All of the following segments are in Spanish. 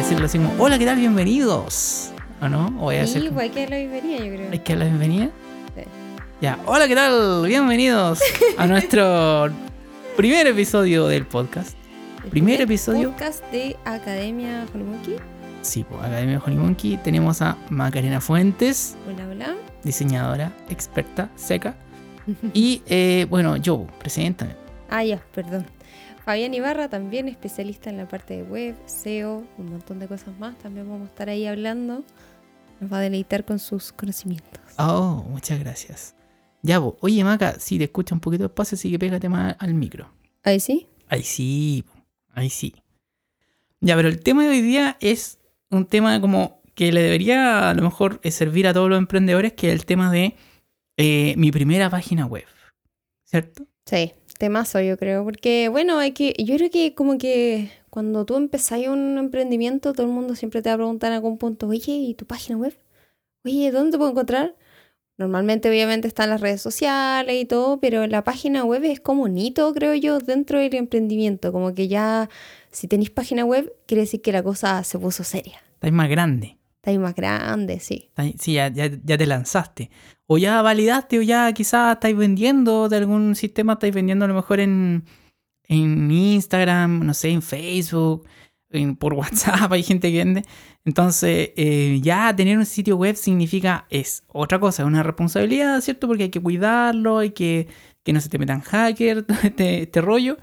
decirlo así como, hola, ¿qué tal? Bienvenidos. ¿O no? ¿O voy a Sí, pues hay que dar la bienvenida, yo creo. ¿Hay que dar la bienvenida? Sí. Ya, hola, ¿qué tal? Bienvenidos a nuestro primer episodio del podcast. El primer episodio. Podcast de Academia Holimoki. Sí, pues Academia de Honey Monkey tenemos a Macarena Fuentes, Hola, hola. diseñadora, experta, seca. Y eh, bueno, yo, presidenta. Ah, ya, perdón. Fabián Ibarra, también especialista en la parte de web, SEO, un montón de cosas más. También vamos a estar ahí hablando. Nos va a deleitar con sus conocimientos. Oh, muchas gracias. Ya, po. oye Maca, si te escucha un poquito despacio, así que pégate más al micro. Ahí sí. Ahí sí, ahí sí. Ya, pero el tema de hoy día es un tema como que le debería a lo mejor eh, servir a todos los emprendedores, que es el tema de eh, mi primera página web. ¿Cierto? Sí, temazo yo creo, porque bueno, hay que, yo creo que como que cuando tú empezás un emprendimiento, todo el mundo siempre te va a preguntar en algún punto, oye, ¿y tu página web? Oye, ¿dónde te puedo encontrar? Normalmente obviamente están las redes sociales y todo, pero la página web es como un hito, creo yo, dentro del emprendimiento, como que ya si tenéis página web, quiere decir que la cosa se puso seria. Estáis más grande. Está ahí más grande, sí. Estáis- Sí, ya, ya, ya te lanzaste. O ya validaste, o ya quizás estáis vendiendo de algún sistema, estáis vendiendo a lo mejor en, en Instagram, no sé, en Facebook, en- por WhatsApp, hay gente que vende. Entonces, eh, ya tener un sitio web significa, es otra cosa, es una responsabilidad, ¿cierto? Porque hay que cuidarlo, hay que que no se te metan hackers, todo este, este rollo.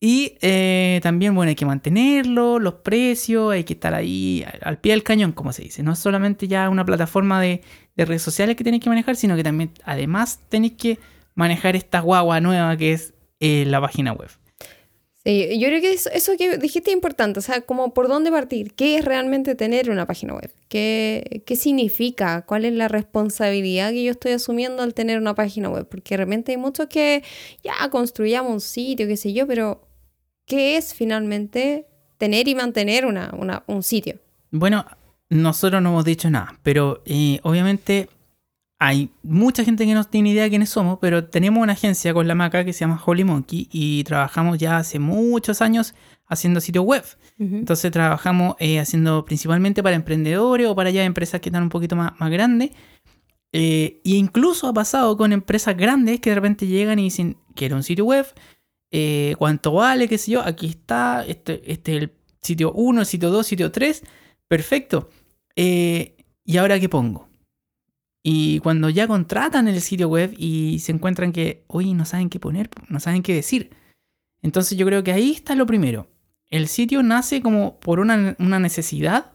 Y eh, también, bueno, hay que mantenerlo, los precios, hay que estar ahí al- al pie del cañón, como se dice. No es solamente ya una plataforma de, de redes sociales que tenéis que manejar, sino que también, además, tenéis que manejar esta guagua nueva que es eh, la página web. Sí, yo creo que eso, eso que dijiste es importante, o sea, como por dónde partir, qué es realmente tener una página web, qué, qué significa, cuál es la responsabilidad que yo estoy asumiendo al tener una página web, porque realmente hay muchos que ya construyamos un sitio, qué sé yo, pero ¿qué es finalmente tener y mantener una, una- un sitio? Bueno, nosotros no hemos dicho nada, pero eh, obviamente hay mucha gente que no tiene idea de quiénes somos, pero tenemos una agencia con la maca que se llama Holy Monkey y trabajamos ya hace muchos años haciendo sitios web. Entonces trabajamos eh, haciendo principalmente para emprendedores o para ya empresas que están un poquito más, más grandes. Eh, e incluso ha pasado con empresas grandes que de repente llegan y dicen, quiero un sitio web, eh, cuánto vale, qué sé yo, aquí está, este, este es el sitio 1, el sitio 2, sitio 3, perfecto. Eh, ¿Y ahora qué pongo? Y cuando ya contratan el sitio web y se encuentran que, oye, no saben qué poner, no saben qué decir. Entonces yo creo que ahí está lo primero. El sitio nace como por una, una necesidad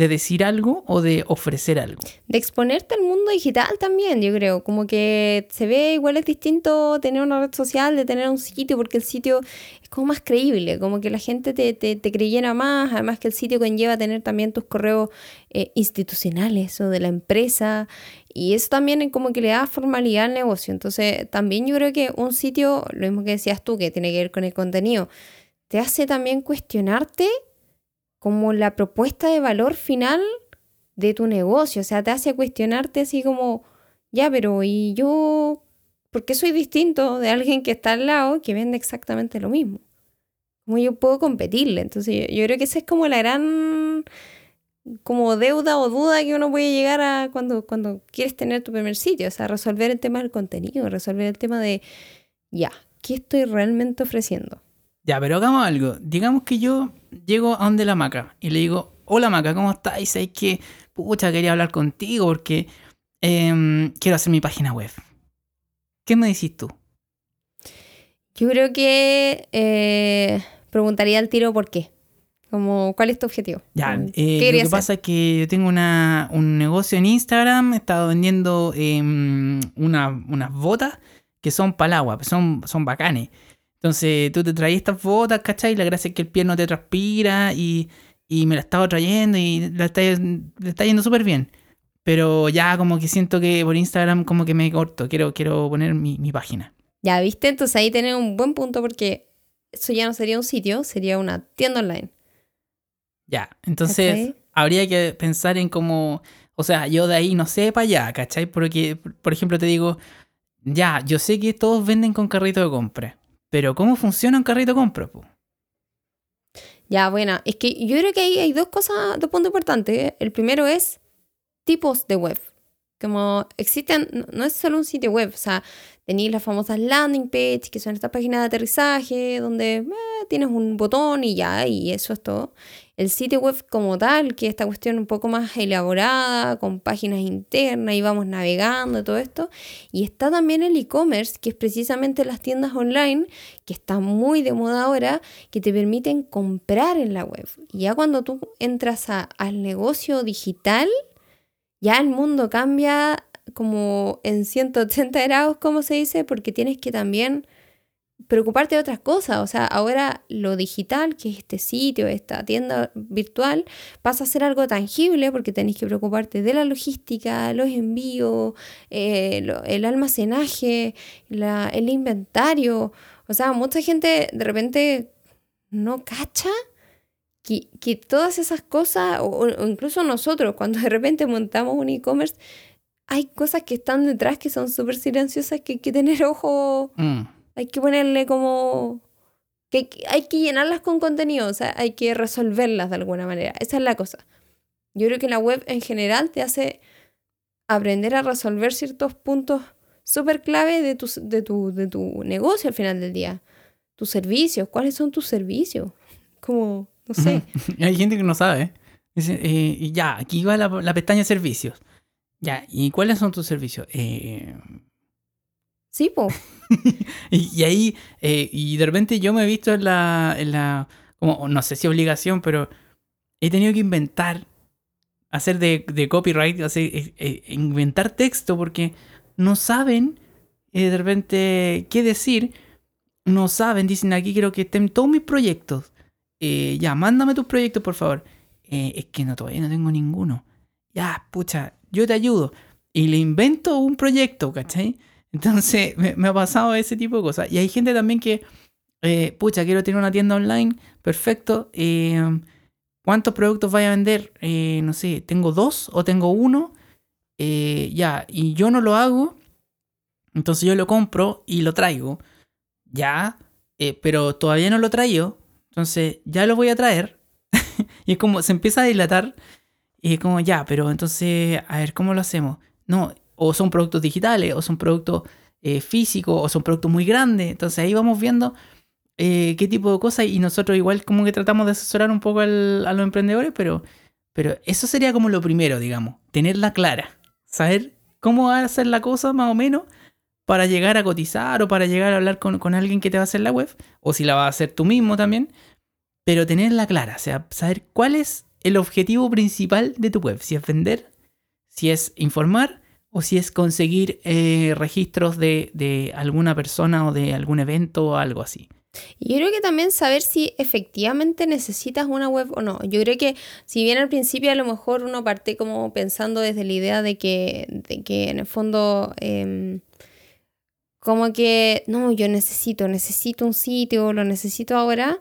de decir algo o de ofrecer algo. De exponerte al mundo digital también, yo creo. Como que se ve igual es distinto tener una red social de tener un sitio, porque el sitio es como más creíble, como que la gente te, te, te creyera más. Además que el sitio conlleva tener también tus correos eh, institucionales o de la empresa. Y eso también como que le da formalidad al negocio. Entonces, también yo creo que un sitio, lo mismo que decías tú, que tiene que ver con el contenido, te hace también cuestionarte como la propuesta de valor final de tu negocio. O sea, te hace cuestionarte así como, ya, pero ¿y yo por qué soy distinto de alguien que está al lado que vende exactamente lo mismo? ¿Cómo yo puedo competirle? Entonces, yo, creo que esa es como la gran como deuda o duda que uno puede llegar a cuando, cuando quieres tener tu primer sitio. O sea, resolver el tema del contenido, resolver el tema de, ya, ¿qué estoy realmente ofreciendo? Ya, pero hagamos algo. Digamos que yo llego a donde la maca y le digo, hola maca, ¿cómo estás? Y sabes que, pucha, quería hablar contigo porque em, quiero hacer mi página web. ¿Qué me decís tú? Yo creo que eh, preguntaría al tiro por qué. Como, ¿cuál es tu objetivo? Ya, eh, ¿Qué lo que hacer? pasa es que yo tengo una- un negocio en Instagram, he estado vendiendo una- unas botas que son para el agua, son, son bacanes. Entonces tú te traes estas botas, ¿cachai? La gracia es que el pie no te transpira y, y me la estaba trayendo y la está, le está yendo súper bien. Pero ya como que siento que por Instagram como que me corto, quiero, quiero poner mi, mi página. Ya, ¿viste? Entonces ahí tenés un buen punto porque eso ya no sería un sitio, sería una tienda online. Ya, entonces habría que pensar en cómo, o sea, yo de ahí no sé para allá, ¿cachai? Porque, por ejemplo, te digo, ya, yo sé que todos venden con carrito de compra, pero ¿cómo funciona un carrito compra? Ya, bueno, es que yo creo que ahí hay dos cosas, dos puntos importantes. El primero es tipos de web. Como existen, no- es solo un sitio web, o sea, tenéis las famosas landing page, que son estas páginas de aterrizaje, donde eh, tienes un botón y ya, y eso es todo. El sitio web como tal, que es esta cuestión un poco más elaborada, con páginas internas, y vamos navegando todo esto. Y está también el e-commerce, que es precisamente las tiendas online, que está muy de moda ahora, que te permiten comprar en la web. Y ya cuando tú entras a- al negocio digital, ya el mundo cambia como en 180 grados, como se dice, porque tienes que también preocuparte de otras cosas. O sea, ahora lo digital, que es este sitio, esta tienda virtual, pasa a ser algo tangible porque tenés que preocuparte de la logística, los envíos, eh, el almacenaje, la- el inventario. O sea, mucha gente de repente no cacha que, que todas esas cosas, o, o incluso nosotros, cuando de repente montamos un e-commerce, hay cosas que están detrás que son súper silenciosas que hay que tener ojo, Mm. hay que ponerle como... que que hay que llenarlas con contenido, o sea, hay que resolverlas de alguna manera. Esa es la cosa. Yo creo que la web en general te hace aprender a resolver ciertos puntos súper clave de tu, de, tu, de tu negocio al final del día. Tus servicios, ¿cuáles son tus servicios? Como, no sé. Hay gente que no sabe. Dice, eh, y ya, aquí va la, la pestaña servicios. Ya, ¿y cuáles son tus servicios? Eh, Sí, po. y, y ahí, eh, y de repente yo me he visto en la, en la, como, no sé si obligación, pero he tenido que inventar, hacer de, de copyright, hacer, eh, eh, inventar texto porque no saben de repente qué decir, no saben, dicen aquí quiero que estén todos mis proyectos. Eh, ya, mándame tus proyectos, por favor. Eh, es que no, todavía no tengo ninguno. Ya, pucha, yo te ayudo. Y le invento un proyecto, ¿cachai? Entonces, me, ha pasado ese tipo de cosas. Y hay gente también que, eh, pucha, quiero tener una tienda online, perfecto. ¿Cuántos productos voy a vender? No sé, ¿tengo dos o tengo uno? Ya, y yo no lo hago. Entonces yo lo compro y lo traigo. Ya, pero todavía no lo traigo. Entonces ya lo voy a traer. y es como, se empieza a dilatar. Y es como, ya, pero entonces, a ver, ¿cómo lo hacemos? No, o son productos digitales, o son productos eh, físicos, o son productos muy grandes. Entonces ahí vamos viendo eh, qué tipo de cosas. Y nosotros igual como que tratamos de asesorar un poco al- a los emprendedores, pero, pero eso sería como lo primero, digamos. Tenerla clara. Saber cómo va a hacer la cosa más o menos para llegar a cotizar o para llegar a hablar con, con alguien que te va a hacer la web. O si la vas a hacer tú mismo también. Pero tenerla clara. O sea, saber cuál es el objetivo principal de tu web. Si es vender, si es informar o si es conseguir eh, registros de, de alguna persona o de algún evento o algo así. Y yo creo que también saber si efectivamente necesitas una web o no. Yo creo que si bien al principio a lo mejor uno parte como pensando desde la idea de que, de que en el fondo em, como que no, yo necesito, necesito un sitio, lo necesito ahora.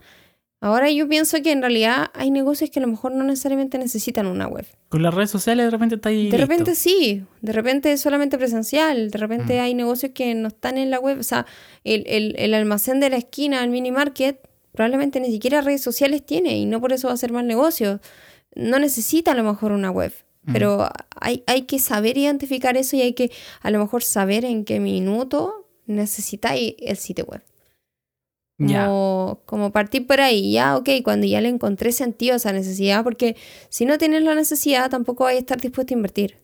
Ahora yo pienso que en realidad hay negocios que a lo mejor no necesariamente necesitan una web. Con las redes sociales de repente está ahí. De listo. repente sí, de repente es solamente presencial, de repente Mm. hay negocios que no están en la web, o sea, el, el- el almacén de la esquina, el mini market, probablemente ni siquiera redes sociales tiene y no por eso va a ser mal negocio. No necesita a lo mejor una web, Mm. pero hay, hay que saber identificar eso y hay que a lo mejor saber en qué minuto necesitáis el sitio web. Como, como partir por ahí, ya, ok, cuando ya le encontré sentido a esa necesidad, porque si no tienes la necesidad, tampoco vais a estar dispuesto a invertir.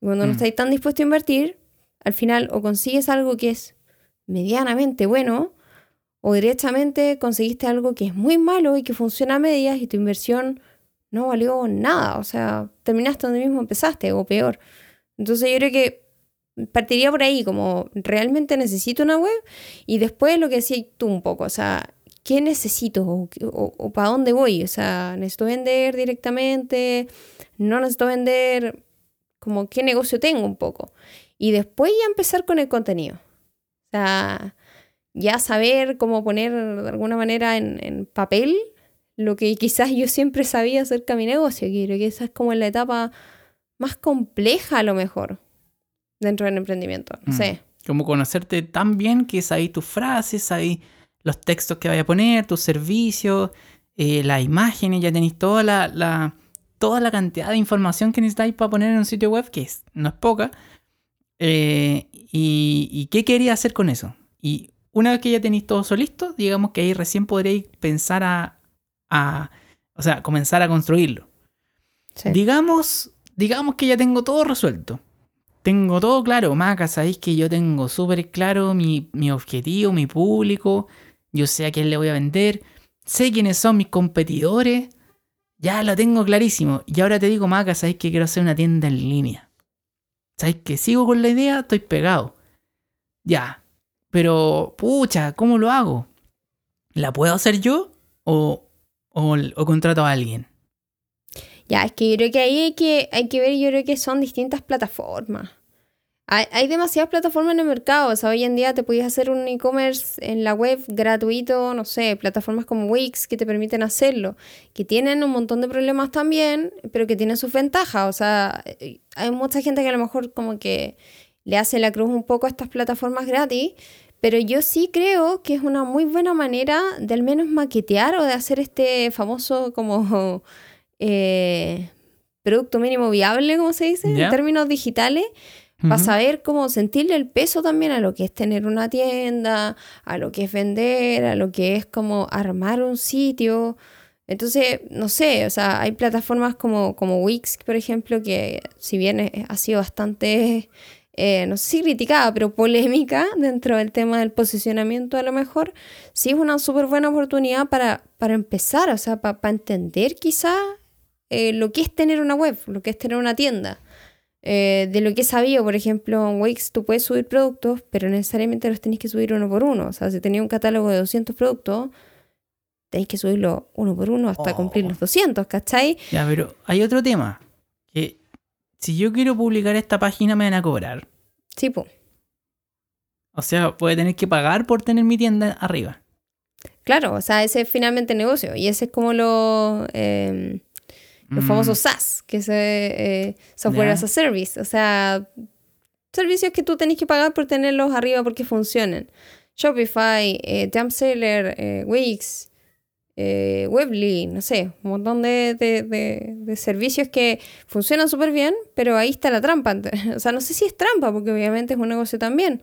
Cuando no Mm. estáis tan dispuesto a invertir, al final o consigues algo que es medianamente bueno, o directamente conseguiste algo que es muy malo y que funciona a medias y tu inversión no valió nada. O sea, terminaste donde mismo empezaste, o peor. Entonces yo creo que partiría por ahí, como realmente necesito una web y después lo que decías tú un poco, o sea, ¿qué necesito o, o- para dónde voy? O sea, ¿necesito vender directamente? ¿No necesito vender? Como qué negocio tengo un poco. Y después ya empezar con el contenido. O sea, ya saber cómo poner de alguna manera en, en papel lo que quizás yo siempre sabía acerca de mi negocio, que creo que esa es como la etapa más compleja a lo mejor dentro del emprendimiento. No Mm. sé. Como conocerte tan bien que sabéis tus frases, sabéis los textos que vaya a poner, tus servicios, eh, las imágenes, ya tenéis toda la, la- toda la cantidad de información que necesitáis para poner en un sitio web, que es- no es poca. Eh, y, y qué quería hacer con eso? Y una vez que ya tenéis todo eso listo, digamos que ahí recién podréis pensar a, a- o sea, comenzar a construirlo. Sí. Digamos, digamos que ya tengo todo resuelto. Tengo todo claro, Maca, sabéis que yo tengo súper claro mi, mi objetivo, mi público. Yo sé a quién le voy a vender. Sé quiénes son mis competidores. Ya lo tengo clarísimo. Y ahora te digo, Maca, sabéis que quiero hacer una tienda en línea. Sabéis que sigo con la idea, estoy pegado. Ya. Pero, pucha, ¿cómo lo hago? ¿La puedo hacer yo? ¿O, o, o contrato a alguien? Ya, es que yo creo que ahí hay que, hay que ver, yo creo que son distintas plataformas. Hay, hay demasiadas plataformas en el mercado. O sea, hoy en día te puedes hacer un e-commerce en la web gratuito, no sé, plataformas como Wix que te permiten hacerlo, que tienen un montón de problemas también, pero que tienen sus ventajas. O sea, eh, hay mucha gente que a lo mejor como que le hace la cruz un poco a estas plataformas gratis, pero yo sí creo que es una muy buena manera de al menos maquetear o de hacer este famoso como eh, producto mínimo viable, como se dice, en términos digitales, para saber cómo sentirle el peso también a lo que es tener una tienda, a lo que es vender, a lo que es como armar un sitio. Entonces, no sé, o sea, hay plataformas como, como Wix, por ejemplo, que si bien ha sido bastante, eh, no sé si criticada, pero polémica dentro del tema del posicionamiento a lo mejor, sí es una súper buena oportunidad para, para empezar, o sea, para entender quizá eh, lo que es tener una web, lo que es tener una tienda. Eh, de lo que he sabido, por ejemplo, en Wix tú puedes subir productos, pero necesariamente los tenés que subir uno por uno. O sea, si tenías un catálogo de 200 productos, tenéis que subirlo uno por uno hasta Oh. cumplir los 200, ¿cachai? Ya, pero hay otro tema. Que si yo quiero publicar esta página me van a cobrar. Sí, po. O sea, voy a tener que pagar por tener mi tienda arriba. Claro, o sea, ese es finalmente el negocio. Y ese es como lo, eh, los Mm, famosos SaaS, que es eh, eh, Software as a Service. O sea, servicios que tú tenés que pagar por tenerlos arriba porque funcionen. Shopify, eh, Jumpseller, eh, Wix, eh, Webly, no sé, un montón de, de- de- de servicios que funcionan súper bien, pero ahí está la trampa. O sea, no sé si es trampa, porque obviamente es un negocio también,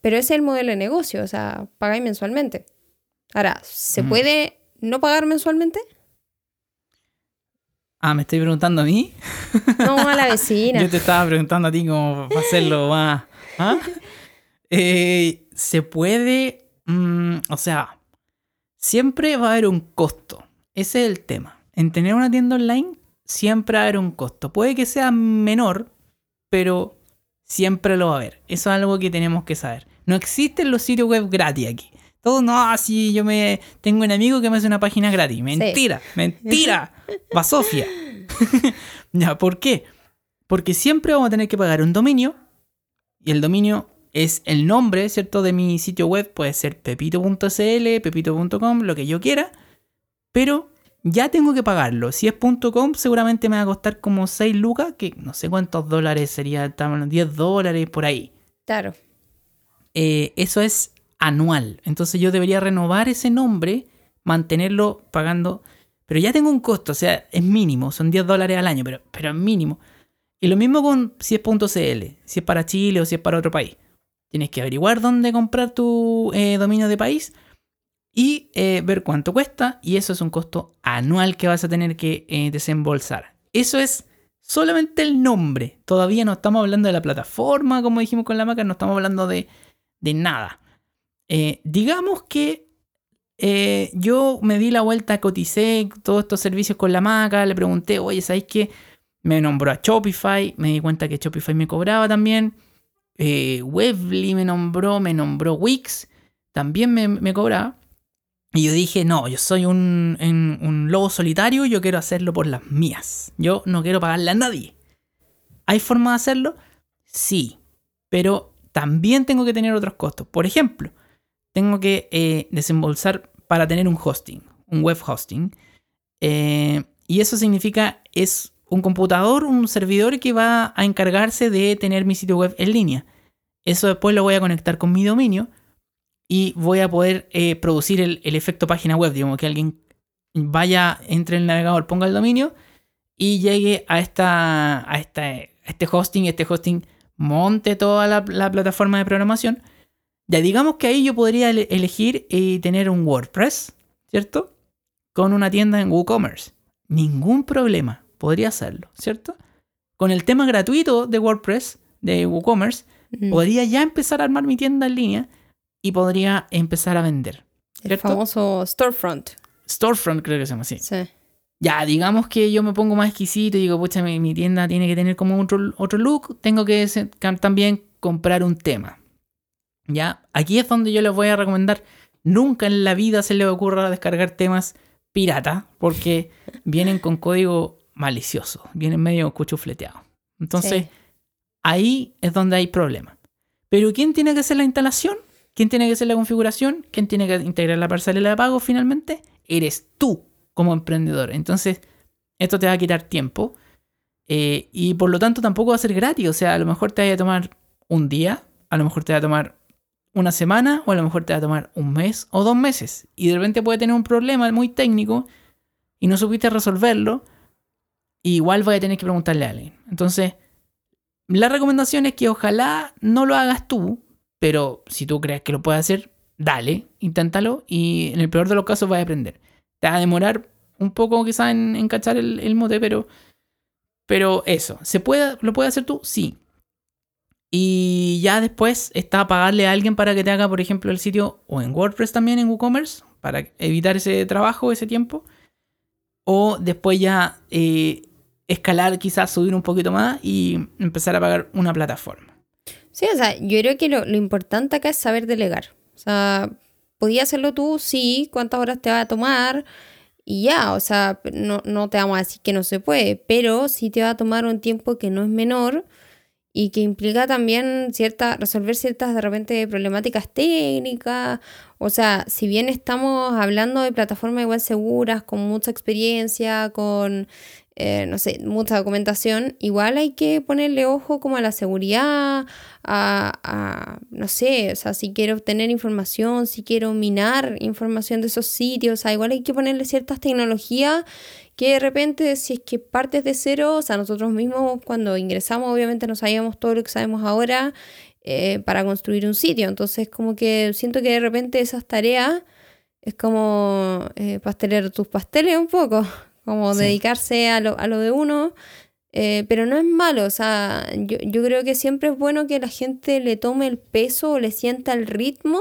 pero ese es el modelo de negocio, o sea, pagáis mensualmente. Ahora, ¿se Mm. puede no pagar mensualmente? Ah, me estoy preguntando a mí. No, a la vecina. Yo te estaba preguntando a ti cómo hacerlo más. ¿Ah? Eh, se puede. mm, o sea, siempre va a haber un costo. Ese es el tema. En tener una tienda online, siempre va a haber un costo. Puede que sea menor, pero siempre lo va a haber. Eso es algo que tenemos que saber. No existen los sitios web gratis aquí. Todo no, así yo me tengo un amigo que me hace una página gratis. Mentira, mentira. Va Sofía. ya, ¿por qué? Porque siempre vamos a tener que pagar un dominio. Y el dominio es el nombre, ¿cierto? De mi sitio web. Puede ser pepito.cl, pepito.com, lo que yo quiera. Pero ya tengo que pagarlo. Si es .com, seguramente me va a costar como 6 lucas, que no sé cuántos dólares sería, estamos 10 dólares por ahí. Claro. Eh, eso es anual. Entonces yo debería renovar ese nombre, mantenerlo pagando. Pero ya tengo un costo, o sea, es mínimo, son 10 dólares al año, pero, pero es mínimo. Y lo mismo con si es .cl, si es para Chile o si es para otro país. Tienes que averiguar dónde comprar tu eh, dominio de país y eh, ver cuánto cuesta. Y eso es un costo anual que vas a tener que eh, desembolsar. Eso es solamente el nombre. Todavía no estamos hablando de la plataforma, como dijimos con la maca, no estamos hablando de, de nada. Eh, digamos que eh, yo me di la vuelta, coticé todos estos servicios con la maca, le pregunté, oye, ¿sabéis qué? Me nombró a Shopify, me di cuenta que Shopify me cobraba también. Eh, Webly me nombró, me nombró Wix, también me, cobraba. Y yo dije, no, yo soy un, un, un lobo solitario, yo quiero hacerlo por las mías. Yo no quiero pagarle a nadie. ¿Hay forma de hacerlo? Sí, pero también tengo que tener otros costos. Por ejemplo, tengo que eh, desembolsar para tener un hosting, un web hosting. Eh, y eso significa, es un computador, un servidor que va a encargarse de tener mi sitio web en línea. Eso después lo voy a conectar con mi dominio y voy a poder eh, producir el, el efecto página web, digamos que alguien vaya entre el navegador, ponga el dominio y llegue a, esta, a, esta, este hosting, este hosting monte toda la, plataforma de programación. Ya digamos que ahí yo podría elegir y tener un WordPress, ¿cierto? Con una tienda en WooCommerce. Ningún problema, podría hacerlo, ¿cierto? Con el tema gratuito de WordPress, de WooCommerce, podría ya empezar a armar mi tienda en línea y podría empezar a vender. El famoso storefront. Storefront creo que se llama así. Sí. Ya, digamos que yo me pongo más exquisito y digo, pucha, mi, tienda tiene que tener como otro, otro look, tengo que también comprar un tema. Ya, aquí es donde yo les voy a recomendar, nunca en la vida se les ocurra descargar temas pirata, porque vienen con código malicioso, vienen medio cuchufleteados. Entonces, ahí es donde hay problema. Pero ¿quién tiene que hacer la instalación? ¿Quién tiene que hacer la configuración? ¿Quién tiene que integrar la parcela de pago finalmente? Eres tú como emprendedor. Entonces, esto te va a quitar tiempo. Eh, y por lo tanto tampoco va a ser gratis. O sea, a lo mejor te va a tomar un día, a lo mejor te va a tomar una semana, o a lo mejor te va a tomar un mes o dos meses. Y de repente puede tener un problema muy técnico y no supiste resolverlo. igual voy a tener que preguntarle a alguien. Entonces, la recomendación es que ojalá no lo hagas tú, pero si tú crees que lo puedes hacer, dale, inténtalo y en el peor de los casos vas a aprender te va a demorar un poco quizás en, en cachar el, el, mote, pero, pero eso, ¿se puede, ¿lo puedes hacer tú? Sí. Y ya después está pagarle a alguien para que te haga, por ejemplo, el sitio o en WordPress también, en WooCommerce, para evitar ese trabajo, ese tiempo. O después ya eh, escalar, quizás subir un poquito más y empezar a pagar una plataforma. Sí, o sea, yo creo que lo, importante acá es saber delegar. O sea, ¿Podías hacerlo tú? Sí. ¿Cuántas horas te va a tomar? Y ya, o sea, no, no te vamos a decir que no se puede, pero sí te va a tomar un tiempo que no es menor y que implica también cierta, resolver ciertas de repente problemáticas técnicas. O sea, si bien estamos hablando de plataformas igual seguras, con mucha experiencia, con eh, no sé, mucha documentación, igual hay que ponerle ojo como a la seguridad, a, no sé, o sea, si quiero obtener información, si quiero minar información de esos sitios, o sea, igual hay que ponerle ciertas tecnologías que de repente, si es que partes de cero, o sea, nosotros mismos cuando ingresamos, obviamente no sabíamos todo lo que sabemos ahora eh, para construir un sitio, entonces como que siento que de repente esas tareas es como eh, pastelar tus pasteles un poco como dedicarse a lo, a lo, de uno, eh, pero no es malo, o sea, yo, yo, creo que siempre es bueno que la gente le tome el peso o le sienta el ritmo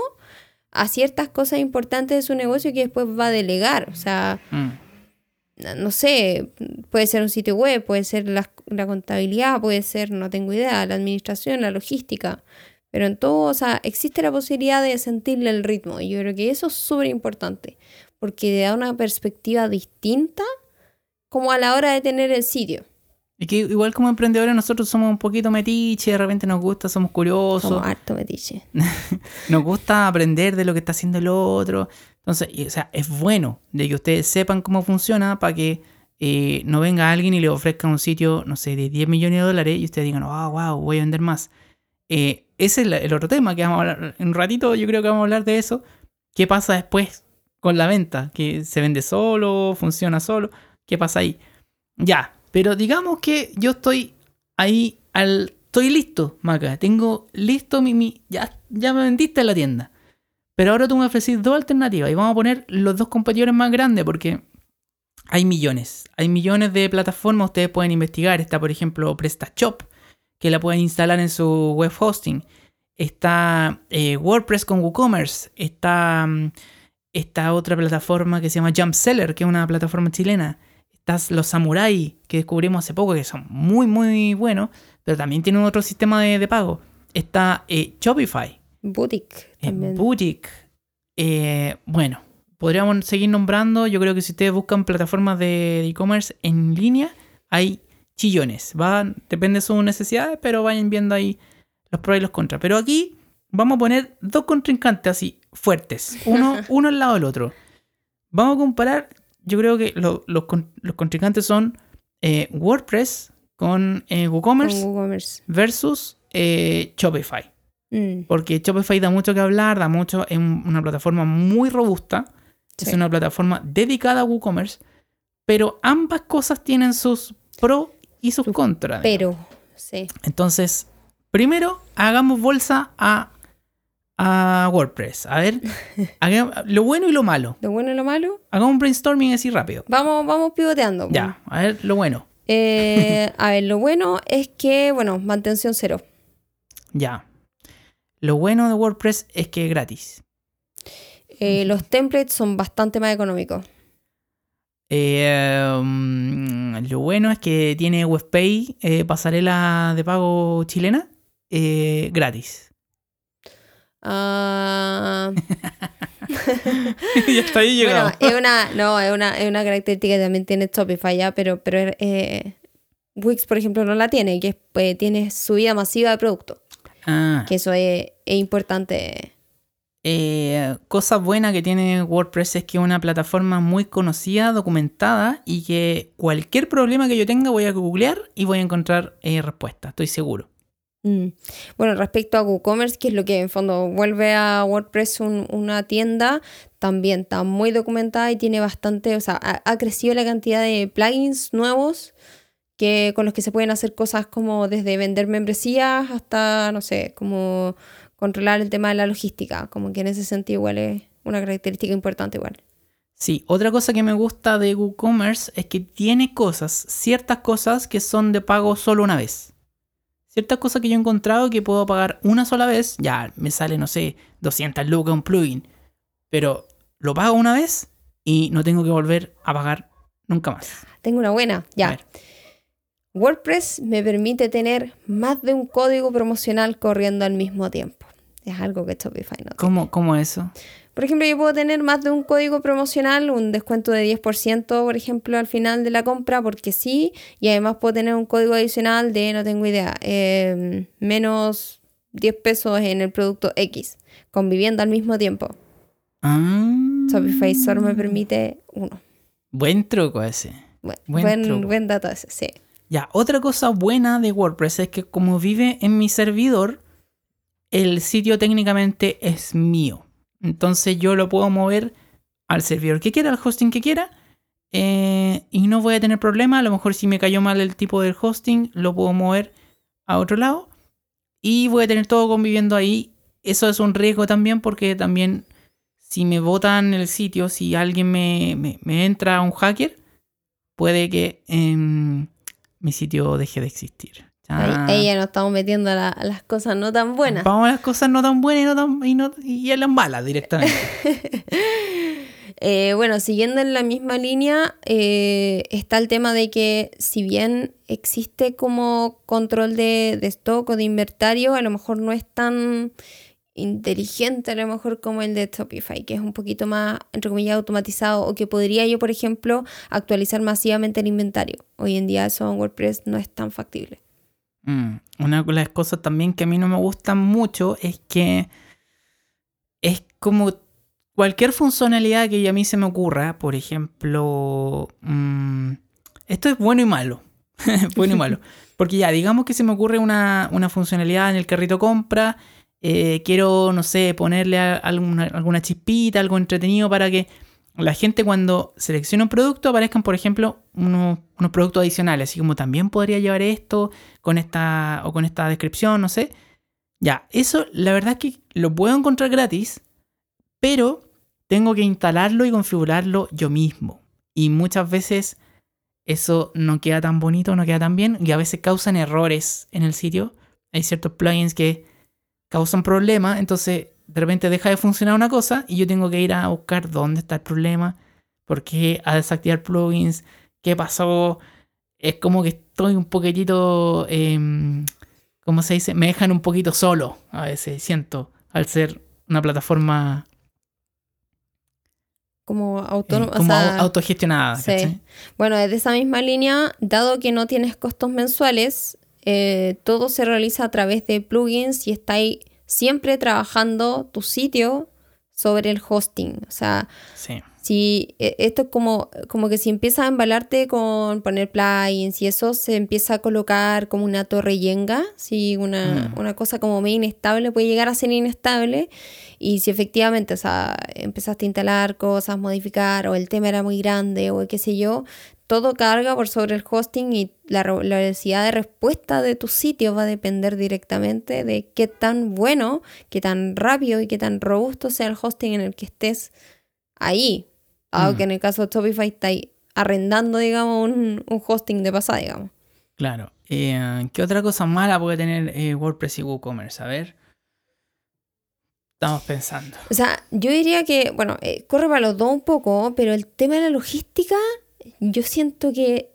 a ciertas cosas importantes de su negocio que después va a delegar, o sea, mm. No sé, puede ser un sitio web, puede ser la, la contabilidad, puede ser, no tengo idea, la administración, la logística. Pero en todo, o sea, existe la posibilidad de sentirle el ritmo. Y yo creo que eso es súper importante, porque da una perspectiva distinta como a la hora de tener el sitio. Y que igual como emprendedores nosotros somos un poquito metiche, de repente nos gusta, somos curiosos. Somos harto metiche. nos gusta aprender de lo que está haciendo el otro. Entonces, o sea, es bueno que ustedes sepan cómo funciona para que eh, no venga alguien y le ofrezca un sitio, no sé, de 10 millones de dólares y ustedes digan, oh, wow, voy a vender más. Eh, ese es el otro tema que vamos a hablar. En un ratito yo creo que vamos a hablar de eso. ¿Qué pasa después con la venta? ¿Que se vende solo? ¿Funciona solo? ¿Qué pasa ahí? Ya, pero digamos que yo estoy ahí al... Estoy listo, Maca. Tengo listo mi... ya, ya me vendiste en la tienda. Pero ahora tú me ofrecís dos alternativas y vamos a poner los dos competidores más grandes porque hay millones. Hay millones de plataformas, ustedes pueden investigar. Está, por ejemplo, PrestaShop, que la pueden instalar en su web hosting. Está eh, WordPress con WooCommerce. Está mm, esta otra plataforma que se llama JumpSeller, que es una plataforma chilena los Samurai que descubrimos hace poco, que son muy, muy buenos, pero también tienen otro sistema de, pago. Está eh, Shopify. Boutique. Eh, Boutique. Eh, bueno, podríamos seguir nombrando. Yo creo que si ustedes buscan plataformas de e-commerce en línea, hay chillones. Va, depende de sus necesidades, pero vayan viendo ahí los pros y los contras. Pero aquí vamos a poner dos contrincantes así fuertes, uno, uno al lado del otro. Vamos a comparar yo creo que los, los contrincantes son eh, WordPress con eh, WooCommerce, versus eh, Shopify. Mm. Porque Shopify da mucho que hablar, da mucho, es una plataforma muy robusta. Es una plataforma dedicada a WooCommerce, pero ambas cosas tienen sus pros y sus contras. Pero, sí. Entonces, primero, hagamos bolsa a, a WordPress. A ver, lo bueno y lo malo. Lo bueno y lo malo. Hagamos un brainstorming así rápido. Vamos, vamos pivoteando. Ya, a ver, lo bueno. Eh, a ver, lo bueno es que, bueno, mantención cero. Ya. Lo bueno de WordPress es que es gratis. Eh, los templates son bastante más económicos. Eh, mm, lo bueno es que tiene WebPay, eh, pasarela de pago chilena, gratis. Ah, ya está ahí bueno, es una, no, es una, es una característica que también tiene Shopify ya, pero, pero Wix, por ejemplo, no la tiene, que es, pues, tiene subida masiva de productos. Ah, Que eso es, es importante. eh, cosa buena que tiene WordPress es que es una plataforma muy conocida, documentada y que cualquier problema que yo tenga voy a googlear y voy a encontrar eh, respuesta, estoy seguro. Mm. Bueno, respecto a WooCommerce, que es lo que en fondo vuelve a WordPress un- una tienda, también está muy documentada y tiene bastante, o sea, ha, ha crecido la cantidad de plugins nuevos que, con los que se pueden hacer cosas como desde vender membresías hasta, no sé, como controlar el tema de la logística, como que en ese sentido igual es una característica importante igual. Sí, otra cosa que me gusta de WooCommerce es que tiene cosas, ciertas cosas que son de pago solo una vez. Ciertas cosas que yo he encontrado que puedo pagar una sola vez, ya me sale, no sé, 200 lucas un plugin. Pero lo pago una vez y no tengo que volver a pagar nunca más. Tengo una buena, ya. WordPress me permite tener más de un código promocional corriendo al mismo tiempo. Es algo que Shopify no tiene. ¿Cómo, cómo eso? Por ejemplo, yo puedo tener más de un código promocional, un descuento de 10%, por ejemplo, al final de la compra, porque sí, y además puedo tener un código adicional de, no tengo idea, eh, menos 10 pesos en el producto X, conviviendo al mismo tiempo. Ah, Shopify solo me permite uno. Buen truco ese. Buen, Buen buen, truco. buen dato ese, sí. Ya, otra cosa buena de WordPress es que como vive en mi servidor, el sitio técnicamente es mío. Entonces yo lo puedo mover al servidor que quiera, al hosting que quiera, eh, y no voy a tener problema. A lo mejor si me cayó mal el tipo del hosting, lo puedo mover a otro lado y voy a tener todo conviviendo ahí. Eso es un riesgo también porque también si me botan el sitio, si alguien me, me- entra un hacker, puede que em, mi sitio deje de existir. Ahí, Chan. ahí ya nos estamos metiendo a, la- a las cosas no tan buenas. Vamos a las cosas no tan buenas y, no tan, y, no- y a las malas directamente. Eh, bueno, siguiendo en la misma línea, eh, está el tema de que si bien existe como control de, de stock o de inventario, a lo mejor no es tan inteligente a lo mejor como el de Shopify, que es un poquito más, entre comillas, automatizado o que podría yo, por ejemplo, actualizar masivamente el inventario. Hoy en día eso en WordPress no es tan factible. Mm, Una de las cosas también que a mí no me gustan mucho es que es como cualquier funcionalidad que a mí se me ocurra, por ejemplo, mm, esto es bueno y malo, bueno y malo, porque ya digamos que se me ocurre una, una funcionalidad en el carrito compra, eh, quiero, no sé, ponerle alguna, alguna chispita, algo entretenido para que la gente cuando seleccione un producto aparezcan, por ejemplo, unos, unos productos adicionales, así como también podría llevar esto con esta o con esta descripción, no sé. Ya, eso la verdad es que lo puedo encontrar gratis, pero tengo que instalarlo y configurarlo yo mismo. Y muchas veces eso no queda tan bonito, no queda tan bien, y a veces causan errores en el sitio. Hay ciertos plugins que causan problemas, entonces de repente deja de funcionar una cosa y yo tengo que ir a buscar dónde está el problema, por qué a desactivar plugins, qué pasó. Es como que estoy un poquitito, em, ¿cómo se dice? Me dejan un poquito solo a veces, siento, al ser una plataforma Como eh, autónomo. como au- autogestionada. sí. Bueno, desde esa misma línea, dado que no tienes costos mensuales, eh, todo se realiza a través de plugins y está ahí siempre trabajando tu sitio sobre el hosting. O sea, Sí. Si e- esto es como, como que si empiezas a embalarte con poner plugins y eso se empieza a colocar como una torre yenga, si una, Mm. una cosa como medio inestable puede llegar a ser inestable y si efectivamente, o sea, empezaste a instalar cosas, modificar o el tema era muy grande o qué sé yo, todo carga por sobre el hosting y la, velocidad de respuesta de tu sitio va a depender directamente de qué tan bueno, qué tan rápido y qué tan robusto sea el hosting en el que estés ahí. Dado Mm. que en el caso de Shopify está ahí arrendando, digamos, un, un hosting de pasada, digamos. Claro. Eh, ¿Qué otra cosa mala puede tener eh, WordPress y WooCommerce? A ver. Estamos pensando. O sea, yo diría que, bueno, eh, corre para los dos un poco, pero el tema de la logística, yo siento que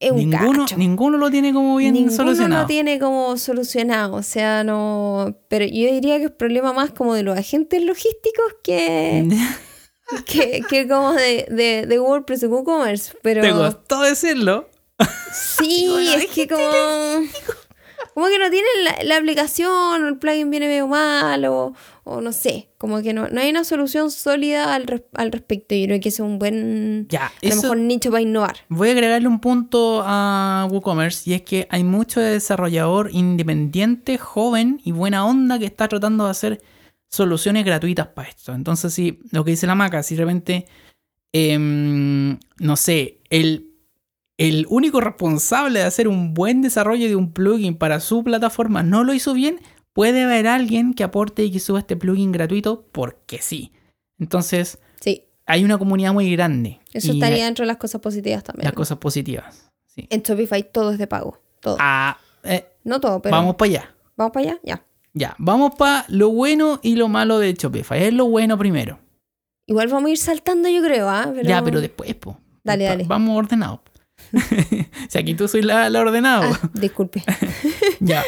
es un Ninguno, cacho. ninguno lo tiene como bien Ninguno solucionado. lo tiene como solucionado, o sea, no... Pero yo diría que es problema más como de los agentes logísticos que, que, que como de, de, de WordPress y WooCommerce, pero... Te costó decirlo. Sí, Bueno, es que como... Como que no tienen la, la aplicación, o el plugin viene medio mal, o, o no sé, como que no, no hay una solución sólida al, res- al respecto. Yo creo que es un buen, Ya, a lo mejor, nicho para innovar. Voy a agregarle un punto a WooCommerce y es que hay mucho desarrollador independiente, joven y buena onda que está tratando de hacer soluciones gratuitas para esto. Entonces, si lo que dice la maca, si de repente, em, no sé, el, el único responsable de hacer un buen desarrollo de un plugin para su plataforma no lo hizo bien, puede haber alguien que aporte y que suba este plugin gratuito porque sí. Entonces, Sí, hay una comunidad muy grande. eso estaría dentro de las cosas positivas también. las cosas positivas. Sí. En Shopify todo es de pago, todo. Ah, eh, no todo, pero... vamos para allá. ¿Vamos para allá? Ya. Ya, vamos para lo bueno y lo malo de Shopify. Es lo bueno primero. Igual vamos a ir saltando, yo creo, ¿ah? Pero... Ya, pero después, po. Dale, dale. Vamos ordenado. si aquí tú soy la, la ordenado. Ah, disculpe. ya.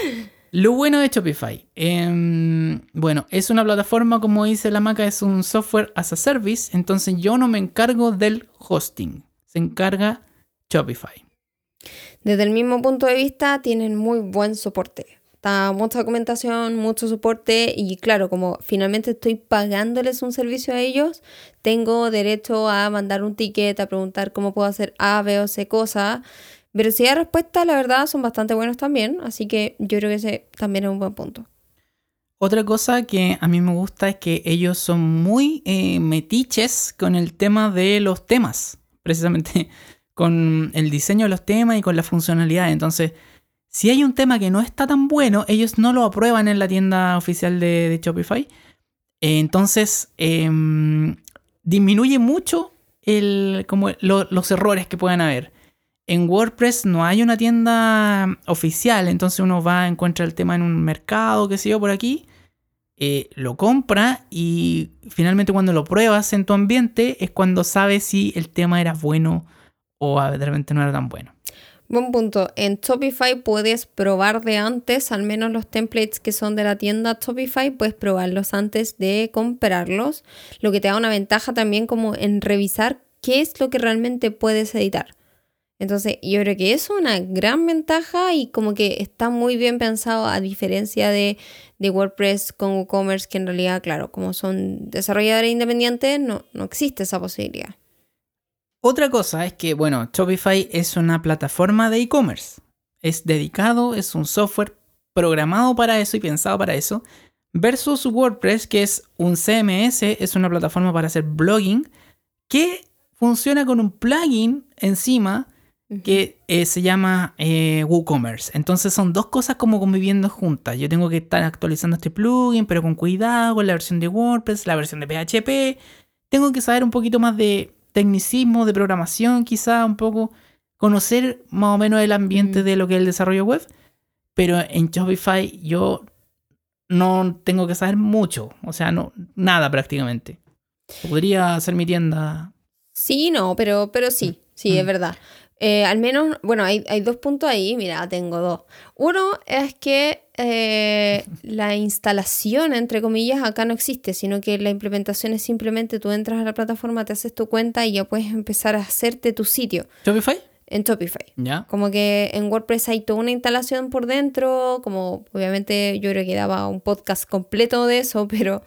Lo bueno de Shopify. em, bueno, es una plataforma, como dice la maca, es un software as a service. Entonces yo no me encargo del hosting. Se encarga Shopify. Desde el mismo punto de vista, tienen muy buen soporte. Está mucha documentación, mucho soporte y claro, como finalmente estoy pagándoles un servicio a ellos, tengo derecho a mandar un ticket, a preguntar cómo puedo hacer A, B o C cosa. Si hay respuesta, la verdad, son bastante buenos también, así que yo creo que ese también es un buen punto. Otra cosa que a mí me gusta es que ellos son muy eh, metiches con el tema de los temas, precisamente con el diseño de los temas y con la funcionalidad. Entonces, si hay un tema que no está tan bueno, ellos no lo aprueban en la tienda oficial de, Shopify. Entonces, em, disminuye mucho el, como lo- los errores que puedan haber. En WordPress no hay una tienda oficial, entonces uno va, encuentra el tema en un mercado, qué sé yo, por aquí, eh, lo compra y finalmente cuando lo pruebas en tu ambiente es cuando sabes si el tema era bueno o de repente no era tan bueno. Buen punto. En Shopify puedes probar de antes, al menos los templates que son de la tienda Shopify, puedes probarlos antes de comprarlos, lo que te da una ventaja también como en revisar qué es lo que realmente puedes editar. Entonces, yo creo que es una gran ventaja y como que está muy bien pensado a diferencia de, de WordPress con WooCommerce, que en realidad, claro, como son desarrolladores independientes, no, no existe esa posibilidad. Otra cosa es que, bueno, Shopify es una plataforma de e-commerce. Es dedicado, es un software programado para eso y pensado para eso. Versus WordPress, que es un CMS, es una plataforma para hacer blogging, que funciona con un plugin encima que eh, se llama eh, WooCommerce. Entonces son dos cosas como conviviendo juntas. Yo tengo que estar actualizando este plugin, pero con cuidado, con la versión de WordPress, la versión de PHP. Tengo que saber un poquito más de tecnicismo, de programación, quizá un poco conocer más o menos el ambiente Mm. de lo que es el desarrollo web. Pero en Shopify yo no tengo que saber mucho, o sea, no nada prácticamente. Podría hacer mi tienda. Sí, no, pero, pero sí, sí, Mm. es verdad. Eh, al menos, bueno, hay, hay dos puntos ahí, mira, tengo dos. Uno es que eh, la instalación, entre comillas, acá no existe, sino que la implementación es simplemente tú entras a la plataforma, te haces tu cuenta y ya puedes empezar a hacerte tu sitio. ¿Shopify? en Shopify. ¿Ya? Como que en WordPress hay toda una instalación por dentro, como obviamente yo creo que daba un podcast completo de eso, pero,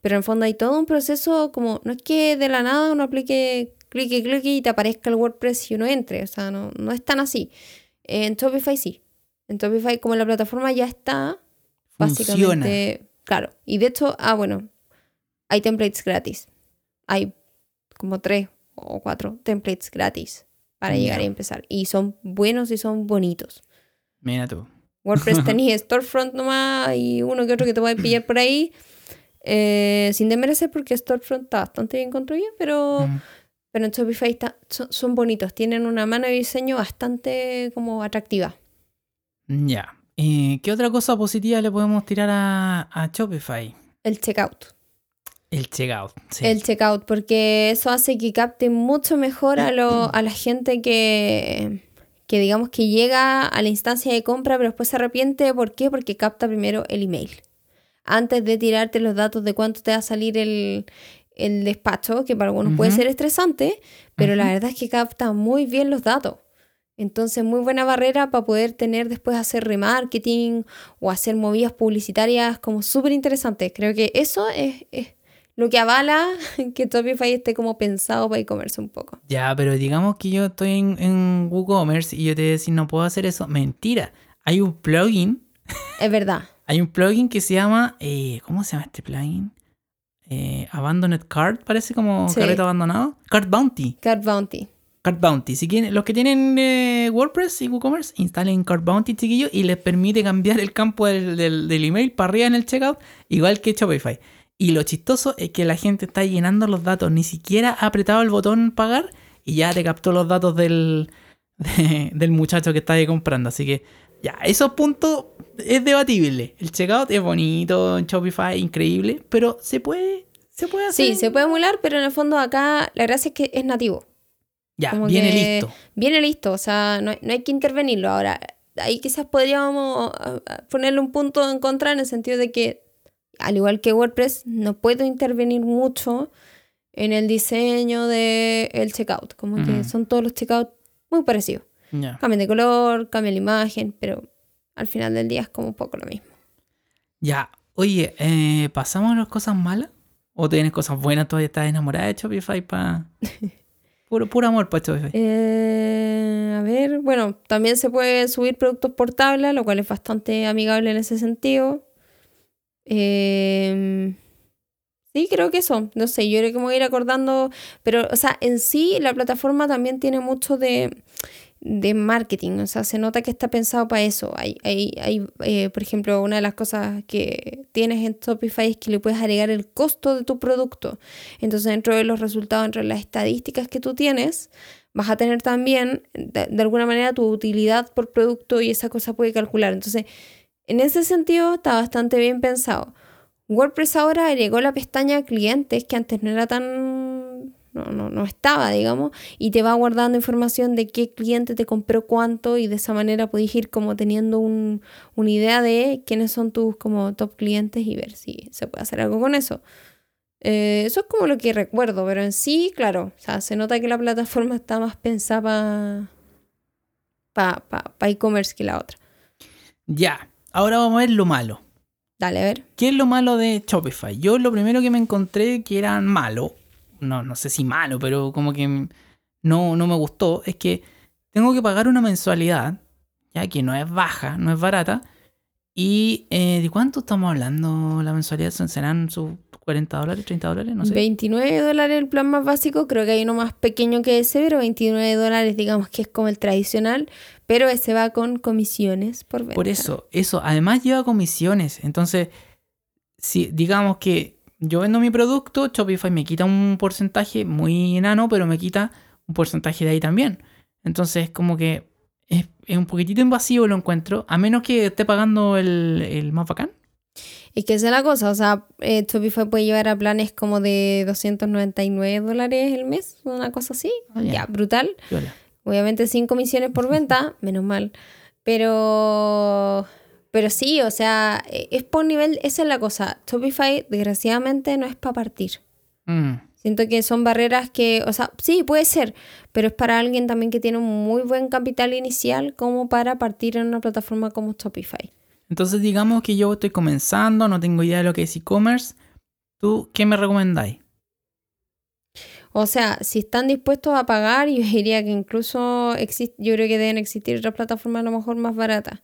pero en el fondo hay todo un proceso como, no es que de la nada uno aplique clique, clique y te aparezca el WordPress y uno entre, o sea, no, no es tan así. En Shopify sí. En Shopify como la plataforma ya está, Funciona. básicamente, claro. Y de hecho, ah, bueno, hay templates gratis. Hay como tres o cuatro templates gratis para llegar y empezar. Y son buenos y son bonitos. Mira tú. WordPress tenía Storefront nomás y uno que otro que te puede pillar por ahí. Eh, sin desmerecer porque Storefront está bastante bien construido, pero, Mm. Pero en Shopify está- son, son bonitos. Tienen una mano de diseño bastante como atractiva. Ya. Eh, ¿Qué otra cosa positiva le podemos tirar a, a Shopify? El checkout. El checkout. Sí. El checkout, porque eso hace que capte mucho mejor a, lo- a la gente que, que digamos que llega a la instancia de compra pero después se arrepiente. ¿Por qué? Porque capta primero el email. Antes de tirarte los datos de cuánto te va a salir el, el despacho, que para algunos puede ser estresante, pero la verdad es que capta muy bien los datos. Entonces, muy buena barrera para poder tener después hacer remarketing o hacer movidas publicitarias como súper interesantes. Creo que eso es, es lo que avala que Shopify esté como pensado para e-commerce un poco. Ya, pero digamos que yo estoy en, en WooCommerce y yo te decir no puedo hacer eso. Mentira. Hay un plugin. Es verdad. Hay un plugin que se llama. eh, ¿Cómo se llama este plugin? Eh, Abandoned Cart, parece como Sí. carrete abandonado. Cart Bounty. Card Bounty. Cart Bounty. Si quieren, los que tienen eh, WordPress y WooCommerce, instalen Cart Bounty, chiquillos, y les permite cambiar el campo del, del- del email para arriba en el checkout, igual que Shopify. Y lo chistoso es que la gente está llenando los datos, ni siquiera ha apretado el botón pagar y ya te captó los datos del, de- del muchacho que está ahí comprando. Así que ya, esos puntos es debatible. El checkout es bonito en Shopify, increíble, pero se puede, se puede hacer. Sí, se puede emular, pero en el fondo acá la gracia es que es nativo. Ya, como viene listo. Viene listo, o sea, no, hay- no hay que intervenirlo. Ahora, ahí quizás podríamos ah, ah, ponerle un punto en contra en el sentido de que, al igual que WordPress, no puedo intervenir mucho en el diseño del checkout. Como que son todos los checkouts muy parecidos. Ya. Cambian de color, cambian la imagen, pero al final del día es como un poco lo mismo. Ya, oye, eh, ¿pasamos a las cosas malas? ¿O tienes cosas buenas? ¿Todavía estás enamorada de Shopify? Pa... Puro, puro amor para Shopify. Eh, a ver, bueno, también se puede subir productos por tabla, lo cual es bastante amigable en ese sentido. Eh, sí, creo que eso. No sé, yo creo que me voy a ir acordando. Pero, o sea, en sí la plataforma también tiene mucho de, de marketing. O sea, se nota que está pensado para eso. Hay, hay, hay eh, por ejemplo, una de las cosas que tienes en Shopify es que le puedes agregar el costo de tu producto. Entonces, dentro de los resultados, dentro de las estadísticas que tú tienes, vas a tener también, de, de alguna manera, tu utilidad por producto y esa cosa puede calcular. Entonces, en ese sentido, está bastante bien pensado. WordPress ahora agregó la pestaña clientes, que antes no era tan... No, no, no estaba, digamos, y te va guardando información de qué cliente te compró cuánto y de esa manera puedes ir como teniendo un- una idea de quiénes son tus como top clientes y ver si se puede hacer algo con eso. Eh, eso es como lo que recuerdo, pero en sí, claro, o sea, se nota que la plataforma está más pensada para pa, pa e-commerce que la otra. Ya, ahora vamos a ver lo malo. Dale, a ver. ¿Qué es lo malo de Shopify? Yo lo primero que me encontré que era malo, no, no sé si malo, pero como que no, no me gustó, es que tengo que pagar una mensualidad, ya que no es baja, no es barata. ¿Y eh, de cuánto estamos hablando la mensualidad? ¿Serán sus 40 dólares, 30 dólares? No sé. 29 dólares el plan más básico, creo que hay uno más pequeño que ese, pero 29 dólares digamos que es como el tradicional, pero ese va con comisiones por venta. Por eso, eso, además lleva comisiones. Entonces, si digamos que yo vendo mi producto, Shopify me quita un porcentaje muy enano, pero me quita un porcentaje de ahí también. Entonces, como que es, es un poquitito invasivo lo encuentro, a menos que esté pagando el, el más bacán. Es que esa es la cosa, o sea, eh, Shopify puede llevar a planes como de 299 dólares el mes, una cosa así. Ah, ya. Ya, brutal. Obviamente sin comisiones por venta, menos mal. Pero, pero sí, o sea, eh, es por nivel, esa es la cosa. Shopify, desgraciadamente, no es para partir. Mm, Siento que son barreras que, o sea, sí, puede ser, pero es para alguien también que tiene un muy buen capital inicial como para partir en una plataforma como Shopify. Entonces digamos que yo estoy comenzando, no tengo idea de lo que es e-commerce. ¿Tú qué me recomendáis? O sea, si están dispuestos a pagar, yo diría que incluso yo creo que deben existir otras plataformas a lo mejor más baratas.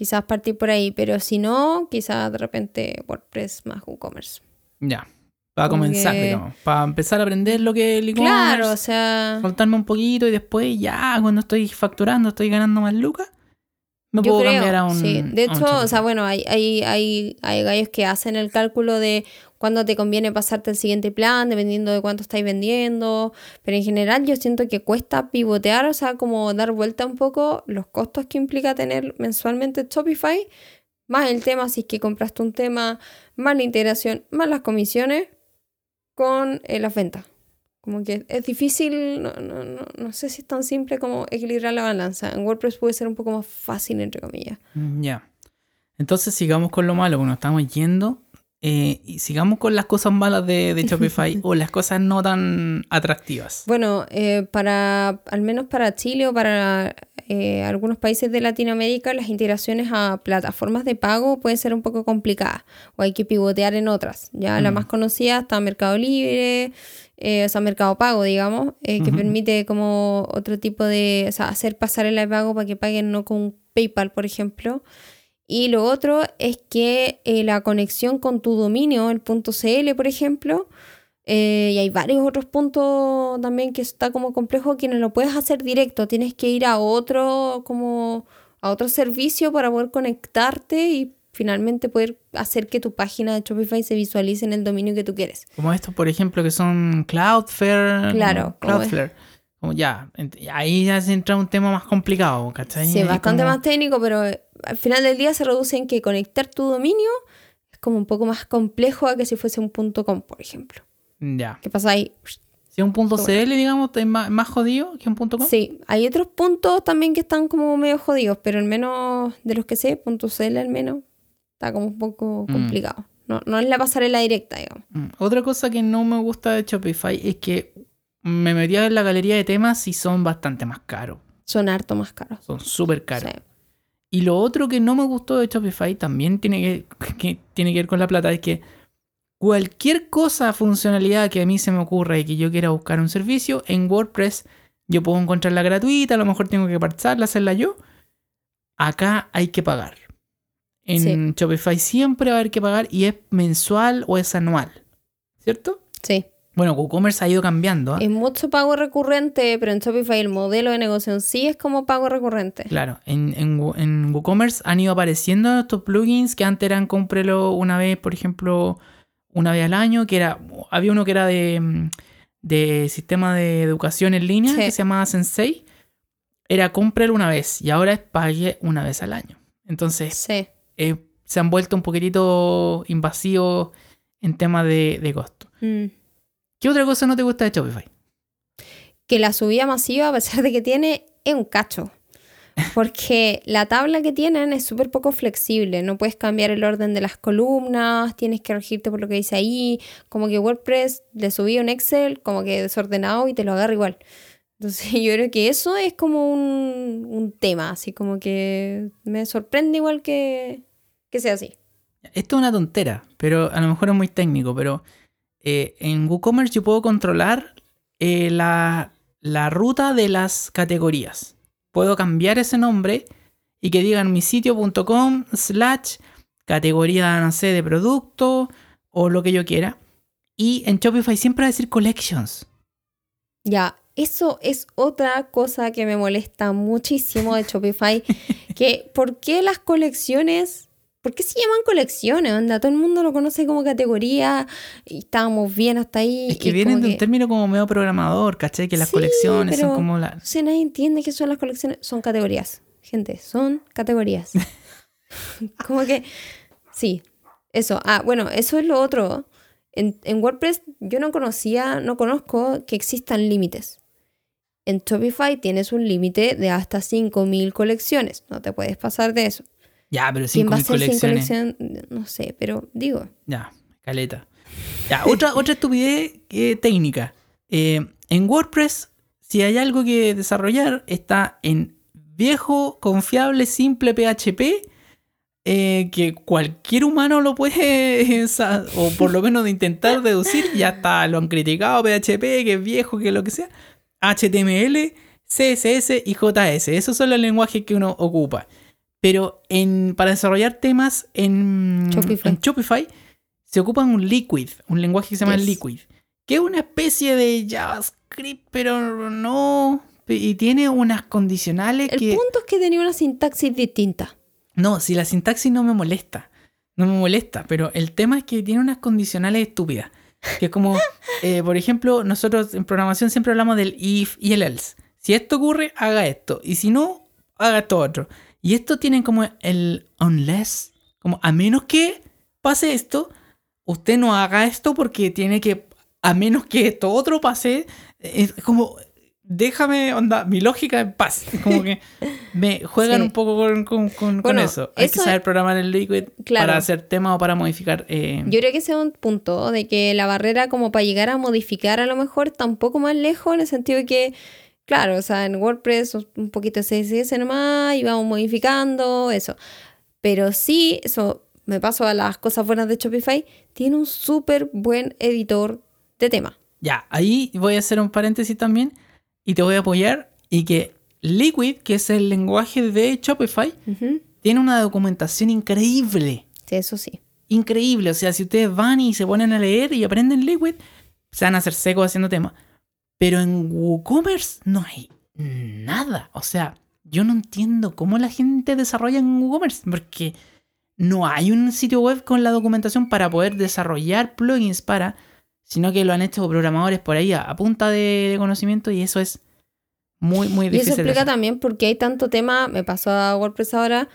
Quizás partir por ahí, pero si no, quizás de repente WordPress más WooCommerce. Ya. Para comenzar, digamos. Para empezar a aprender lo que es el e-commerce. Claro, o sea. Soltarme un poquito y después ya cuando estoy facturando, estoy ganando más lucas. Me puedo cambiar a un. Sí, de hecho, o sea, bueno, hay, hay, hay, hay gallos que hacen el cálculo de cuándo te conviene pasarte al siguiente plan, dependiendo de cuánto estáis vendiendo. Pero en general yo siento que cuesta pivotear, o sea, como dar vuelta un poco los costos que implica tener mensualmente Shopify, más el tema si es que compraste un tema, más la integración, más las comisiones con eh, las ventas. Como que es difícil, no, no, no, no, sé si es tan simple como equilibrar la balanza. En WordPress puede ser un poco más fácil, entre comillas. Mm, ya. Entonces sigamos con lo malo, bueno, estamos yendo eh, y sigamos con las cosas malas de, Shopify o las cosas no tan atractivas. Bueno, eh, para al menos para Chile o para eh, algunos países de Latinoamérica, las integraciones a plataformas de pago pueden ser un poco complicadas o hay que pivotear en otras. Ya la mm. más conocida está Mercado Libre, o sea, Mercado Pago, digamos, que permite como otro tipo de, o sea, hacer pasar el pago para que paguen no con PayPal, por ejemplo. Y lo otro es que eh, la conexión con tu dominio, el punto .cl, por ejemplo, eh, y hay varios otros puntos también que está como complejo que no lo puedes hacer directo, tienes que ir a otro como a otro servicio para poder conectarte y finalmente poder hacer que tu página de Shopify se visualice en el dominio que tú quieres. Como estos, por ejemplo, que son Cloudflare. Claro, Cloudflare. Como ya, ahí ya se entra un tema más complicado, ¿cachai? Sí, bastante más técnico, pero al final del día se reduce en que conectar tu dominio es como un poco más complejo a que si fuese un punto .com, por ejemplo. Ya. ¿Qué pasa ahí? Si un punto .cl, digamos, es más, jodido que un punto .com. Sí, hay otros puntos también que están como medio jodidos, pero al menos de los que sé, punto .cl al menos está como un poco mm. complicado. No, no es la pasarela directa, digamos. Mm. Otra cosa que no me gusta de Shopify es que me metí en la galería de temas y son bastante más caros. Son harto más caros. Son súper caros. Y lo otro que no me gustó de Shopify también tiene que, tiene que ver con la plata, es que cualquier cosa, funcionalidad que a mí se me ocurra y que yo quiera buscar un servicio, en WordPress yo puedo encontrarla gratuita, a lo mejor tengo que parcharla, hacerla yo. Acá hay que pagar. En Shopify siempre va a haber que pagar y es mensual o es anual. ¿Cierto? Sí. Bueno, WooCommerce ha ido cambiando. ¿eh? Es mucho pago recurrente, pero en Shopify el modelo de negocio en sí es como pago recurrente. Claro, en, en, WooCommerce han ido apareciendo estos plugins que antes eran cómprelo una vez, por ejemplo, una vez al año, que era, había uno que era de, de sistema de educación en línea, que se llamaba Sensei. Era cómprelo una vez y ahora es pague una vez al año. Entonces, eh, se han vuelto un poquitito invasivos en tema de, de costo. Mm. ¿Qué otra cosa no te gusta de Shopify? Que la subida masiva, a pesar de que tiene, es un cacho. Porque la tabla que tienen es súper poco flexible. No puedes cambiar el orden de las columnas, tienes que regirte por lo que dice ahí. Como que WordPress le subí un Excel, como que desordenado y te lo agarra igual. Entonces yo creo que eso es como un, un tema, así como que me sorprende igual que, que sea así. Esto es una tontera, pero a lo mejor es muy técnico, pero eh, en WooCommerce yo puedo controlar eh, la, ruta de las categorías. Puedo cambiar ese nombre y que digan mi sitio.com slash categoría, no sé, de producto o lo que yo quiera. Y en Shopify siempre va a decir collections. Ya, eso es otra cosa que me molesta muchísimo de Shopify. que, ¿por qué las colecciones ¿Por qué se llaman colecciones? Onda? Todo el mundo lo conoce como categoría y estábamos bien hasta ahí. Es que vienen de un término como medio programador, ¿cachai? Que las colecciones son como la... O sea, nadie entiende qué son las colecciones. Son categorías, gente, son categorías. como que, sí, eso. Ah, bueno, eso es lo otro. En, en WordPress yo no conocía, no conozco que existan límites. En Shopify tienes un límite de hasta 5.000 colecciones. No te puedes pasar de eso. Ya, pero sin colecciones. No sé, pero digo. Ya, caleta. Ya, otra, otra estupidez eh, técnica. Eh, en WordPress, si hay algo que desarrollar, está en viejo, confiable, simple PHP, eh, que cualquier humano lo puede, o por lo menos de intentar deducir, ya está, lo han criticado PHP, que es viejo, que lo que sea. HTML, CSS y JS, esos son los lenguajes que uno ocupa. Pero en, para desarrollar temas en Shopify. en Shopify se ocupa un Liquid, un lenguaje que se llama Yes. Liquid, que es una especie de JavaScript, pero no. Y tiene unas condicionales El que. punto es que tenía una sintaxis distinta. No, si la sintaxis no me molesta. No me molesta, pero el tema es que tiene unas condicionales estúpidas. Que es como, eh, por ejemplo, nosotros en programación siempre hablamos del if y el else. Si esto ocurre, haga esto. Y si no, haga esto otro. Y esto tiene como el unless. Como a menos que pase esto, usted no haga esto porque tiene que, a menos que esto otro pase, es como, déjame, onda, mi lógica en paz. Como que me juegan Sí. un poco con, con- con- eso. Hay que saber programar el Liquid Claro. para hacer temas o para modificar. eh, Yo creo que ese es un punto de que la barrera como para llegar a modificar a lo mejor está un poco más lejos en el sentido de que, claro, o sea, en WordPress un poquito de CSS nomás y vamos modificando eso. Pero sí, eso me paso a las cosas buenas de Shopify, tiene un súper buen editor de tema. Ya, ahí voy a hacer un paréntesis también y te voy a apoyar y que Liquid, que es el lenguaje de Shopify, tiene una documentación increíble. Sí, eso sí. Increíble. O sea, si ustedes van y se ponen a leer y aprenden Liquid, se van a hacer secos haciendo temas. Pero en WooCommerce no hay nada. O sea, yo no entiendo cómo la gente desarrolla en WooCommerce. Porque no hay un sitio web con la documentación para poder desarrollar plugins para, sino que lo han hecho programadores por ahí a, a punta de, de conocimiento y eso es muy, muy Y difícil. eso de explica también por qué hay tanto tema, me pasó a WordPress ahora,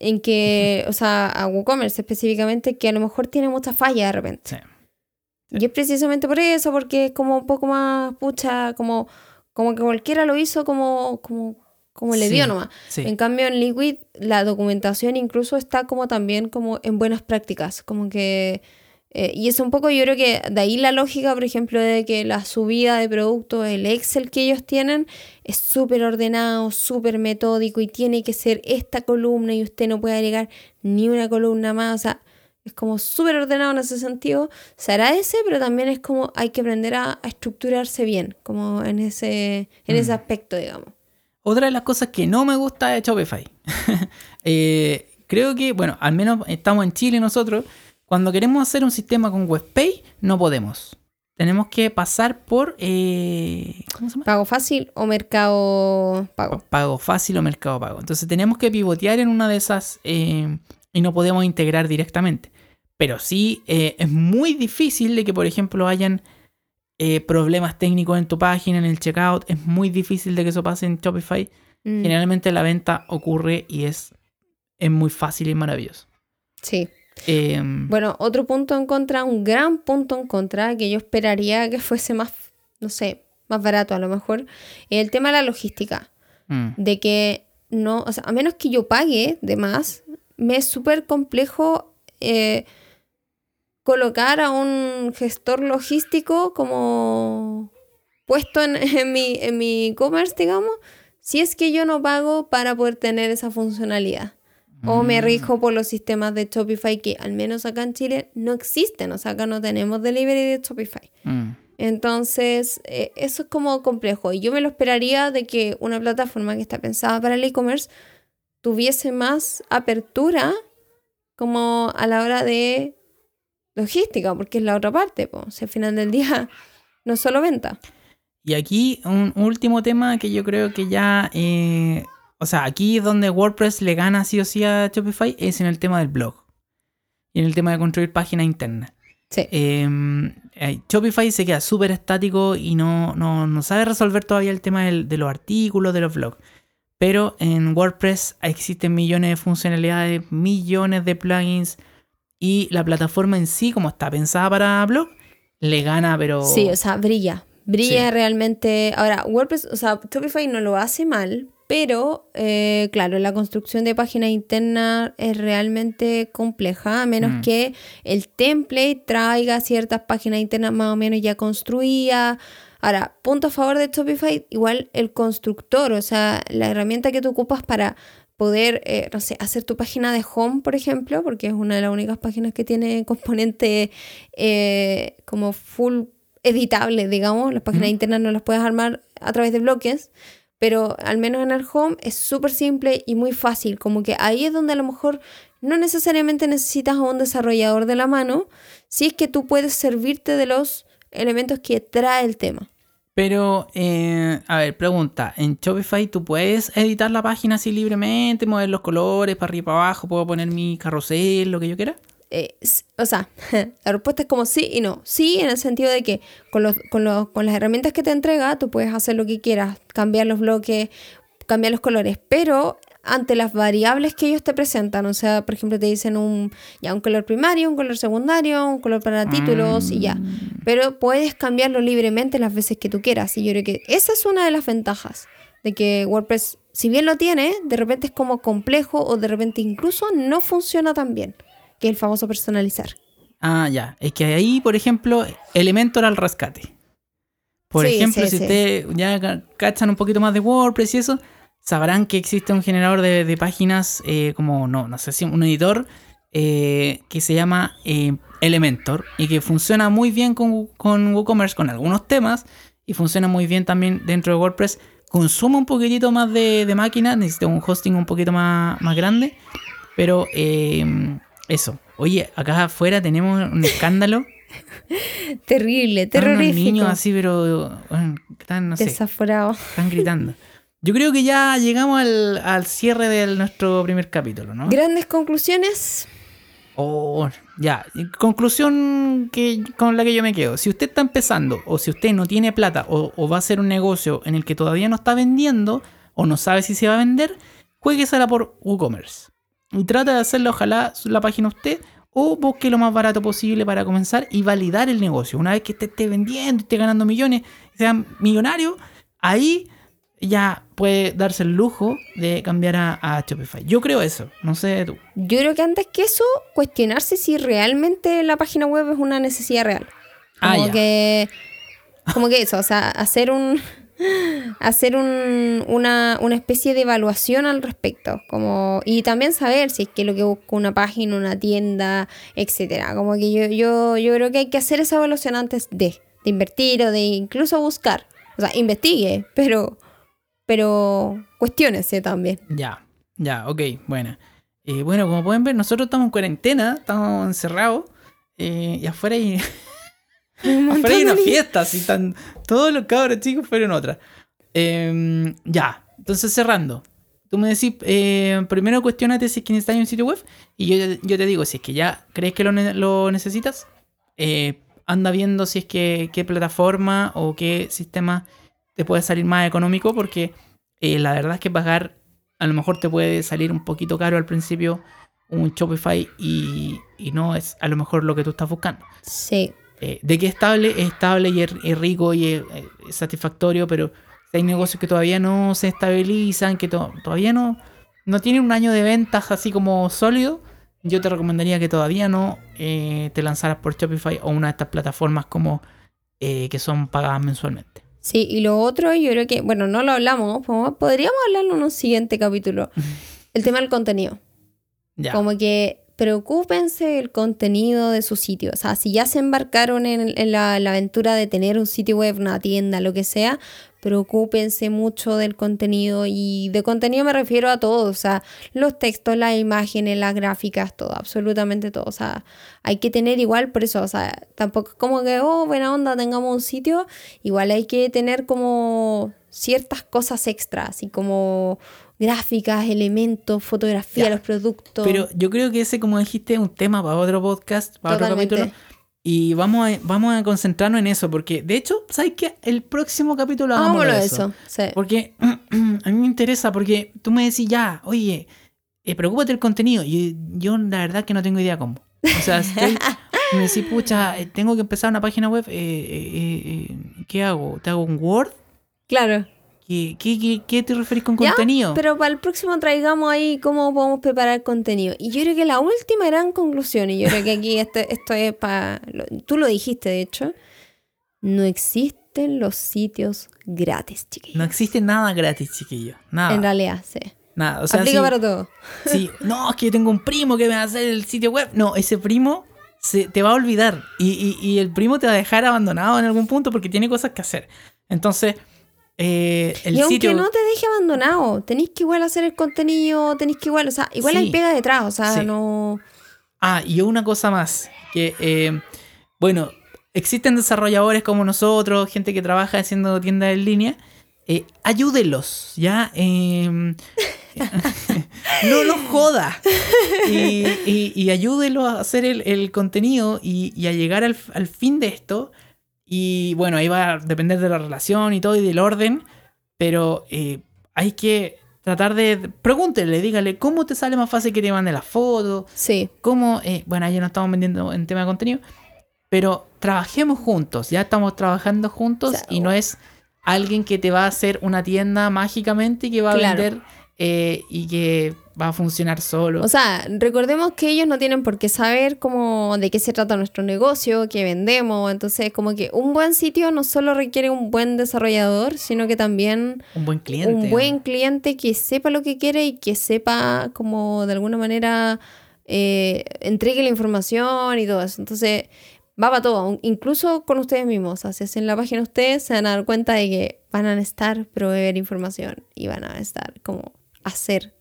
en que, o sea, a WooCommerce específicamente, que a lo mejor tiene mucha falla de repente. Sí. Y es precisamente por eso, porque es como un poco más, pucha, como, como que cualquiera lo hizo como, como, como le Sí, dio nomás. Sí. En cambio, en Liquid, la documentación incluso está como también como en buenas prácticas, como que... eh, y es un poco, yo creo que de ahí la lógica, por ejemplo, de que la subida de productos, el Excel que ellos tienen, es súper ordenado, súper metódico y tiene que ser esta columna y usted no puede agregar ni una columna más. O sea, es como súper ordenado en ese sentido. Se agradece, pero también es como hay que aprender a, a estructurarse bien, como en ese, en ese Mm. aspecto, digamos. Otra de las cosas que no me gusta de Shopify. eh, creo que, bueno, al menos estamos en Chile nosotros. Cuando queremos hacer un sistema con WebPay, no podemos. Tenemos que pasar por. eh, ¿Cómo se llama? Pago fácil o mercado pago. Pago fácil o mercado pago. Entonces tenemos que pivotear en una de esas eh, y no podemos integrar directamente. Pero sí eh, es muy difícil de que, por ejemplo, hayan eh, problemas técnicos en tu página, en el checkout. Es muy difícil de que eso pase en Shopify. Mm, Generalmente la venta ocurre y es, es muy fácil y maravilloso. Sí. Eh, Bueno, otro punto en contra, un gran punto en contra, que yo esperaría que fuese más, no sé, más barato a lo mejor, es el tema de la logística. mm, De que no, o sea, a menos que yo pague de más, me es súper complejo eh, colocar a un gestor logístico como puesto en, en mi en mi e-commerce, digamos, si es que yo no pago para poder tener esa funcionalidad. O me mm, rijo por los sistemas de Shopify que al menos acá en Chile no existen. O sea, acá no tenemos delivery de Shopify. mm. Entonces, eh, eso es como complejo. Y yo me lo esperaría de que una plataforma que está pensada para el e-commerce tuviese más apertura como a la hora de logística, porque es la otra parte. O sea, al final del día no es solo venta. Y aquí un último tema que yo creo que ya... eh, o sea, aquí donde WordPress le gana sí o sí a Shopify es en el tema del blog. Y en el tema de construir páginas internas. Sí. Eh, eh, Shopify se queda súper estático y no, no, no sabe resolver todavía el tema del- de los artículos, de los blogs. Pero en WordPress existen millones de funcionalidades, millones de plugins y la plataforma en sí, como está pensada para blog, le gana, pero... Sí, o sea, brilla. Brilla Sí. realmente. Ahora, WordPress, o sea, Shopify no lo hace mal, pero eh, claro, la construcción de páginas internas es realmente compleja, a menos Mm. que el template traiga ciertas páginas internas más o menos ya construidas. Ahora, punto a favor de Shopify, igual el constructor, o sea, la herramienta que tú ocupas para poder, eh, no sé, hacer tu página de home, por ejemplo, porque es una de las únicas páginas que tiene componente eh, como full editable, digamos. Las páginas internas no las puedes armar a través de bloques, pero al menos en el home es súper simple y muy fácil. Como que ahí es donde a lo mejor no necesariamente necesitas a un desarrollador de la mano, si es que tú puedes servirte de los elementos que trae el tema. Pero, eh, a ver, pregunta. En Shopify tú puedes editar la página así libremente, mover los colores para arriba y para abajo, puedo poner mi carrusel, lo que yo quiera. Eh, o sea, la respuesta es como sí y no. Sí, en el sentido de que con, los, con, los- con las herramientas que te entrega, tú puedes hacer lo que quieras, cambiar los bloques, cambiar los colores, pero ante las variables que ellos te presentan, o sea, por ejemplo, te dicen un, ya, un color primario, un color secundario, un color para títulos y ya. Pero puedes cambiarlo libremente las veces que tú quieras. Y yo creo que esa es una de las ventajas de que WordPress, si bien lo tiene, de repente es como complejo o de repente incluso no funciona tan bien, que es el famoso personalizar. Ah, ya. Es que ahí, por ejemplo, Elementor al rescate. Por Sí, ejemplo, sí, si sí. ustedes ya ca- cachan un poquito más de WordPress y eso, sabrán que existe un generador de, de páginas eh, como, no, no sé si un editor eh, que se llama eh, Elementor y que funciona muy bien con, con WooCommerce, con algunos temas y funciona muy bien también dentro de WordPress. Consume un poquitito más de, de máquina, necesita un hosting un poquito más, más grande, pero eso. Oye, acá afuera tenemos un escándalo. Terrible, Están unos terrorífico. niños así, pero bueno, están, no sé, están gritando. Yo creo que ya llegamos al, al cierre de nuestro primer capítulo, ¿no? Grandes conclusiones. Oh, ya, conclusión que, con la que yo me quedo. Si usted está empezando, o si usted no tiene plata, o, o va a hacer un negocio en el que todavía no está vendiendo, o no sabe si se va a vender, jueguesela por WooCommerce. Y trata de hacerla, ojalá, la página usted, o busque lo más barato posible para comenzar y validar el negocio. Una vez que usted esté vendiendo, esté ganando millones, sea millonario, ahí ya puede darse el lujo de cambiar a, a Shopify. Yo creo eso, no sé tú. Yo creo que antes que eso, cuestionarse si realmente la página web es una necesidad real. Ah, Como que. Como que eso, o sea, hacer un. Hacer un- una, una especie de evaluación al respecto. Como, y también saber si es que lo que busca una página, una tienda, etcétera. Como que yo, yo, yo creo que hay que hacer esa evaluación antes de, de invertir o de incluso buscar. O sea, investigue, pero, pero cuestiónese también. Ya, ya, ok, bueno. Eh, bueno, como pueden ver, nosotros estamos en cuarentena, estamos encerrados. eh, y afuera hay, afuera hay una fiesta, así están todos los cabros chicos fueron otra. Em, ya, entonces cerrando. Tú me decís, eh, primero cuestionate si es que necesitas un sitio web. Y yo, yo te digo, si es que ya crees que lo, ne- lo necesitas, anda viendo si es que qué plataforma o qué sistema te puede salir más económico. Porque eh, la verdad es que pagar a lo mejor te puede salir un poquito caro al principio un Shopify y, y no es a lo mejor lo que tú estás buscando. Sí. Eh, de que es estable, es estable y es, es rico y es, es satisfactorio, pero hay negocios que todavía no se estabilizan, que to- todavía no, no tienen un año de ventas así como sólido, yo te recomendaría que todavía no eh, te lanzaras por Shopify o una de estas plataformas como eh, que son pagadas mensualmente. Sí, y lo otro, yo creo que, bueno, no lo hablamos, po- podríamos hablarlo en un siguiente capítulo. El tema del contenido. Ya. Como que preocúpense del contenido de su sitio. O sea, si ya se embarcaron en, en la, en la aventura de tener un sitio web, una tienda, lo que sea, preocúpense mucho del contenido. Y de contenido me refiero a todo. O sea, los textos, las imágenes, las gráficas, todo, absolutamente todo. O sea, hay que tener igual, por eso, o sea, tampoco es como que, oh, buena onda, tengamos un sitio. Igual hay que tener como ciertas cosas extras, así como gráficas, elementos, fotografía, Ya. los productos. Pero yo creo que ese, como dijiste, es un tema para otro podcast, para Totalmente. otro capítulo. Y vamos a, vamos a concentrarnos en eso, porque de hecho, ¿sabes qué? El próximo capítulo Hagámoslo de eso. eso. sí. Porque a mí me interesa, porque tú me decís ya, oye, eh, preocúpate del contenido. Y yo la verdad que no tengo idea cómo. O sea, estoy, me decís, pucha, eh, tengo que empezar una página web, eh, eh, eh, ¿qué hago? ¿Te hago un Word? Claro. ¿Qué, qué, qué- qué te referís con ¿Ya? contenido? Pero para el próximo traigamos ahí cómo podemos preparar contenido. Y yo creo que la última gran conclusión, y yo creo que aquí esto, esto es para... Tú lo dijiste, de hecho. No existen los sitios gratis, chiquillos. No existe nada gratis, chiquillo. Nada. En realidad, sí. nada. O sea, Aplica para todo. Sí, no, es que yo tengo un primo que me va a hacer el sitio web. No, ese primo se, te va a olvidar. Y, y- y el primo te va a dejar abandonado en algún punto porque tiene cosas que hacer. Entonces, eh, el y aunque sitio. no te deje abandonado, tenéis que igual hacer el contenido, tenéis que igual, o sea, igual Sí. hay pega detrás, o sea, Sí. no... Ah, y una cosa más. Que, eh, bueno, existen desarrolladores como nosotros, gente que trabaja haciendo tiendas en línea. Eh, ayúdenlos, ¿ya? Eh, no los joda. Y, y, y ayúdenlos a hacer el, el contenido y, y a llegar al, al fin de esto. Y bueno, ahí va a depender de la relación y todo y del orden. Pero eh, hay que tratar de... Pregúntele, dígale, ¿cómo te sale más fácil que te mande la foto? Sí, cómo, eh, bueno, ya no estamos vendiendo en tema de contenido, pero trabajemos juntos, ya estamos trabajando juntos O sea, y no es alguien que te va a hacer una tienda mágicamente y que va a Claro. vender eh, y que va a funcionar solo. o sea, recordemos que ellos no tienen por qué saber cómo, de qué se trata nuestro negocio, qué vendemos, entonces como que un buen sitio no solo requiere un buen desarrollador, sino que también un buen cliente. un buen cliente que sepa lo que quiere y que sepa como de alguna manera eh, entregue la información y todo eso. Entonces, va para todo, incluso con ustedes mismos. O sea, si hacen la página ustedes, se van a dar cuenta de que van a necesitar proveer información y van a estar como hacer.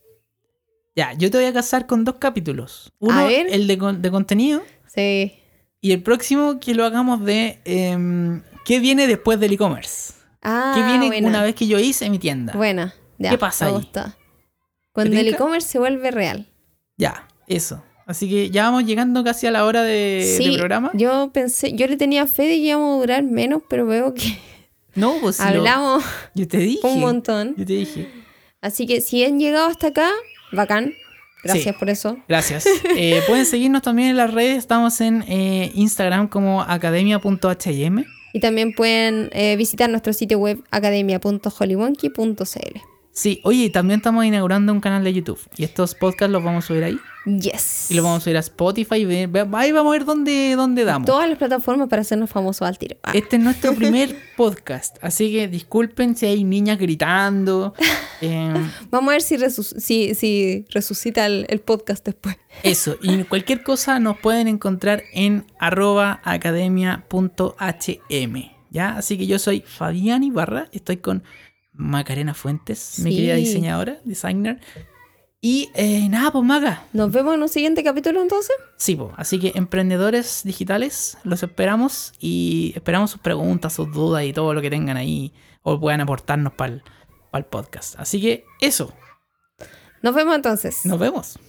Ya, yo te voy a casar con dos capítulos. Uno, A ver. el de, con- de contenido, Sí. y el próximo que lo hagamos de em, qué viene después del e-commerce. Ah, ¿Qué viene buena. una vez que yo hice mi tienda? Buena. Ya, ¿Qué pasa me ahí? gusta. Cuando el e-commerce se vuelve real. Ya, eso. Así que ya vamos llegando casi a la hora de, programa. yo pensé, yo le tenía fe de que íbamos a durar menos, pero veo que No, pues lo- hablamos yo te dije. un montón. Yo te dije. Así que si han llegado hasta acá, bacán. Gracias Sí. por eso. Gracias. Eh, pueden seguirnos también en las redes. Estamos en eh, Instagram como academia.hm. Y también pueden eh, visitar nuestro sitio web academia.holymonkey.cl. Sí, oye, también estamos inaugurando un canal de YouTube. Y estos podcasts los vamos a subir ahí. Yes. Y los vamos a subir a Spotify. ve- Ahí vamos a ver dónde, dónde damos. Todas las plataformas para hacernos famosos al tiro. Ah, Este es nuestro primer podcast. Así que disculpen si hay niñas gritando. Eh, Vamos a ver si, resus- si, si resucita el, el podcast después. Eso, y cualquier cosa nos pueden encontrar en arroba academia.hm. ¿Ya? Así que yo soy Fabián Ibarra, estoy con Macarena Fuentes, mi querida diseñadora, designer. Y eh, nada, pues Maca. Nos vemos en un siguiente capítulo entonces. Sí, pues, así que emprendedores digitales, los esperamos y esperamos sus preguntas, sus dudas y todo lo que tengan ahí o puedan aportarnos para el podcast. Así que eso, Nos vemos entonces. nos vemos.